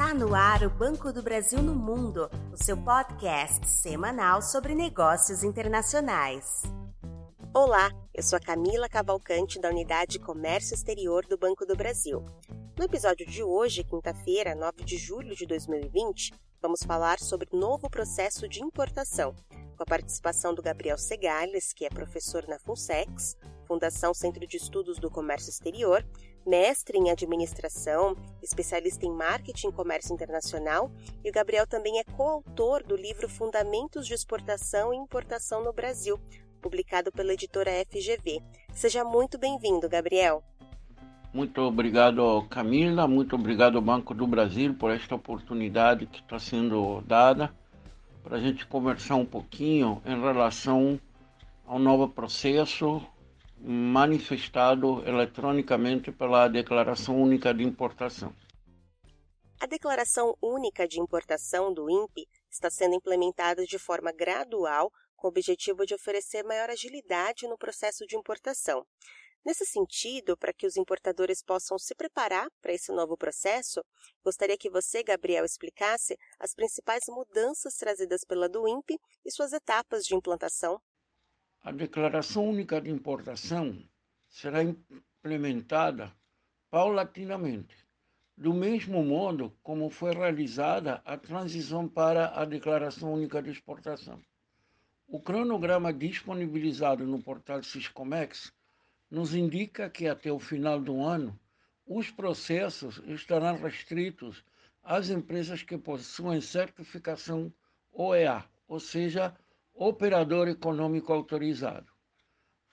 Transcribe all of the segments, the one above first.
Está no ar o Banco do Brasil no Mundo, o seu podcast semanal sobre negócios internacionais. Olá, eu sou a Camila Cavalcante da Unidade Comércio Exterior do Banco do Brasil. No episódio de hoje, quinta-feira, 9 de julho de 2020, vamos falar sobre o novo processo de importação, com a participação do Gabriel Segales, que é professor na FUNSEX, Fundação Centro de Estudos do Comércio Exterior, mestre em administração, especialista em marketing e comércio internacional, e o Gabriel também é coautor do livro Fundamentos de Exportação e Importação no Brasil, publicado pela editora FGV. Seja muito bem-vindo, Gabriel. Muito obrigado, Camila. Muito obrigado Banco do Brasil por esta oportunidade que está sendo dada para a gente conversar um pouquinho em relação ao novo processo manifestado eletronicamente pela Declaração Única de Importação. A Declaração Única de Importação do INPE está sendo implementada de forma gradual com o objetivo de oferecer maior agilidade no processo de importação. Nesse sentido, para que os importadores possam se preparar para esse novo processo, gostaria que você, Gabriel, explicasse as principais mudanças trazidas pela do INPE e suas etapas de implantação. A Declaração Única de Importação será implementada paulatinamente, do mesmo modo como foi realizada a transição para a Declaração Única de Exportação. O cronograma disponibilizado no portal Siscomex nos indica que até o final do ano os processos estarão restritos às empresas que possuem certificação OEA, ou seja, operador econômico autorizado.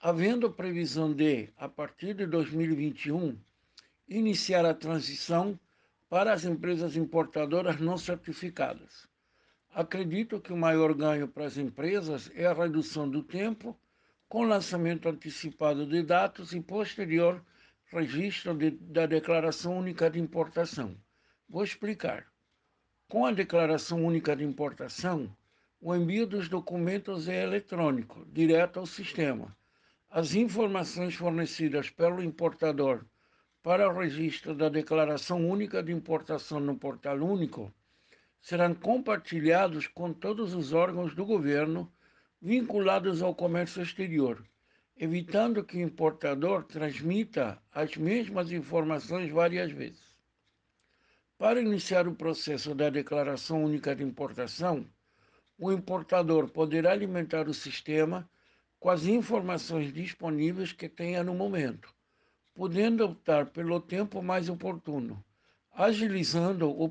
Havendo previsão de, a partir de 2021, iniciar a transição para as empresas importadoras não certificadas. Acredito que o maior ganho para as empresas é a redução do tempo com lançamento antecipado de dados e posterior registro de, da Declaração Única de Importação. Vou explicar. Com a Declaração Única de Importação, o envio dos documentos é eletrônico, direto ao sistema. As informações fornecidas pelo importador para o registro da Declaração Única de Importação no Portal Único serão compartilhados com todos os órgãos do governo vinculados ao comércio exterior, evitando que o importador transmita as mesmas informações várias vezes. Para iniciar o processo da Declaração Única de Importação, o importador poderá alimentar o sistema com as informações disponíveis que tenha no momento, podendo optar pelo tempo mais oportuno, agilizando o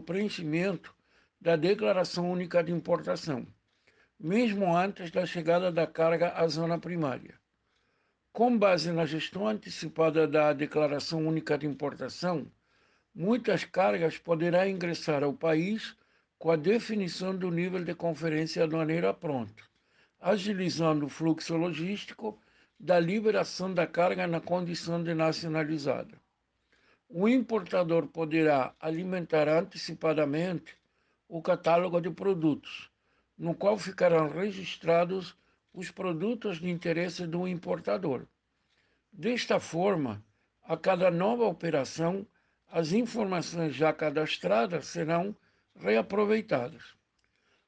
preenchimento da Declaração Única de Importação, mesmo antes da chegada da carga à zona primária. Com base na gestão antecipada da Declaração Única de Importação, muitas cargas poderão ingressar ao país com a definição do nível de conferência aduaneira pronto, agilizando o fluxo logístico da liberação da carga na condição de nacionalizada. O importador poderá alimentar antecipadamente o catálogo de produtos, no qual ficarão registrados os produtos de interesse do importador. Desta forma, a cada nova operação, as informações já cadastradas serão reaproveitadas.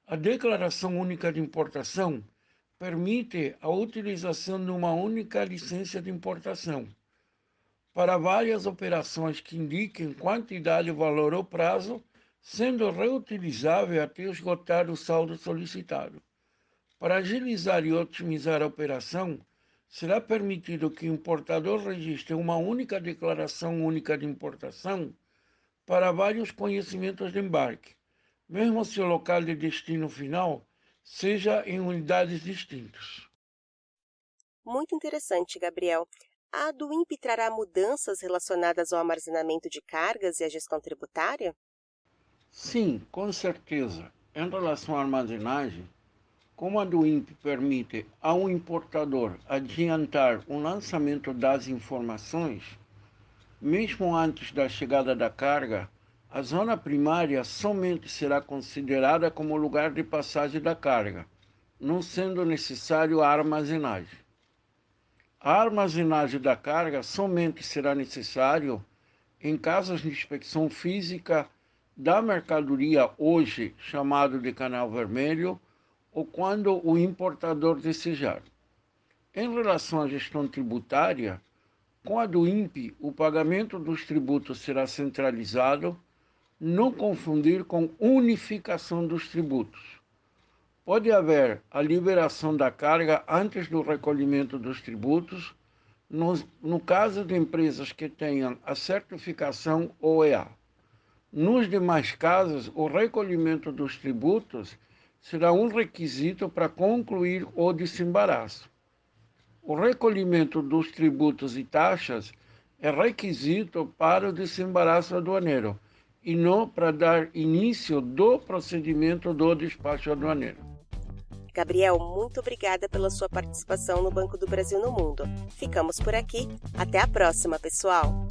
A Declaração Única de Importação permite a utilização de uma única licença de importação para várias operações que indiquem quantidade, valor ou prazo, sendo reutilizável até esgotar o saldo solicitado. Para agilizar e otimizar a operação, será permitido que o importador registre uma única declaração única de importação para vários conhecimentos de embarque, mesmo se o local de destino final seja em unidades distintas. Muito interessante, Gabriel. A do INPE trará mudanças relacionadas ao armazenamento de cargas e à gestão tributária? Sim, com certeza. Em relação à armazenagem, como a do INPE permite ao importador adiantar o lançamento das informações, mesmo antes da chegada da carga, a zona primária somente será considerada como lugar de passagem da carga, não sendo necessário a armazenagem. A armazenagem da carga somente será necessário em casos de inspeção física da mercadoria hoje chamado de canal vermelho ou quando o importador desejar. Em relação à gestão tributária, com a do INPE, o pagamento dos tributos será centralizado, não confundir com unificação dos tributos. Pode haver a liberação da carga antes do recolhimento dos tributos, no, no caso de empresas que tenham a certificação OEA. Nos demais casos, o recolhimento dos tributos será um requisito para concluir o desembaraço. O recolhimento dos tributos e taxas é requisito para o desembaraço aduaneiro e não para dar início do procedimento do despacho aduaneiro. Gabriel, muito obrigada pela sua participação no Banco do Brasil no Mundo. Ficamos por aqui. Até a próxima, pessoal!